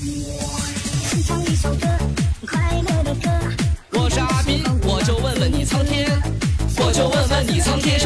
我唱一首歌快乐的歌我是阿斌我就问问你苍天我就问问你苍天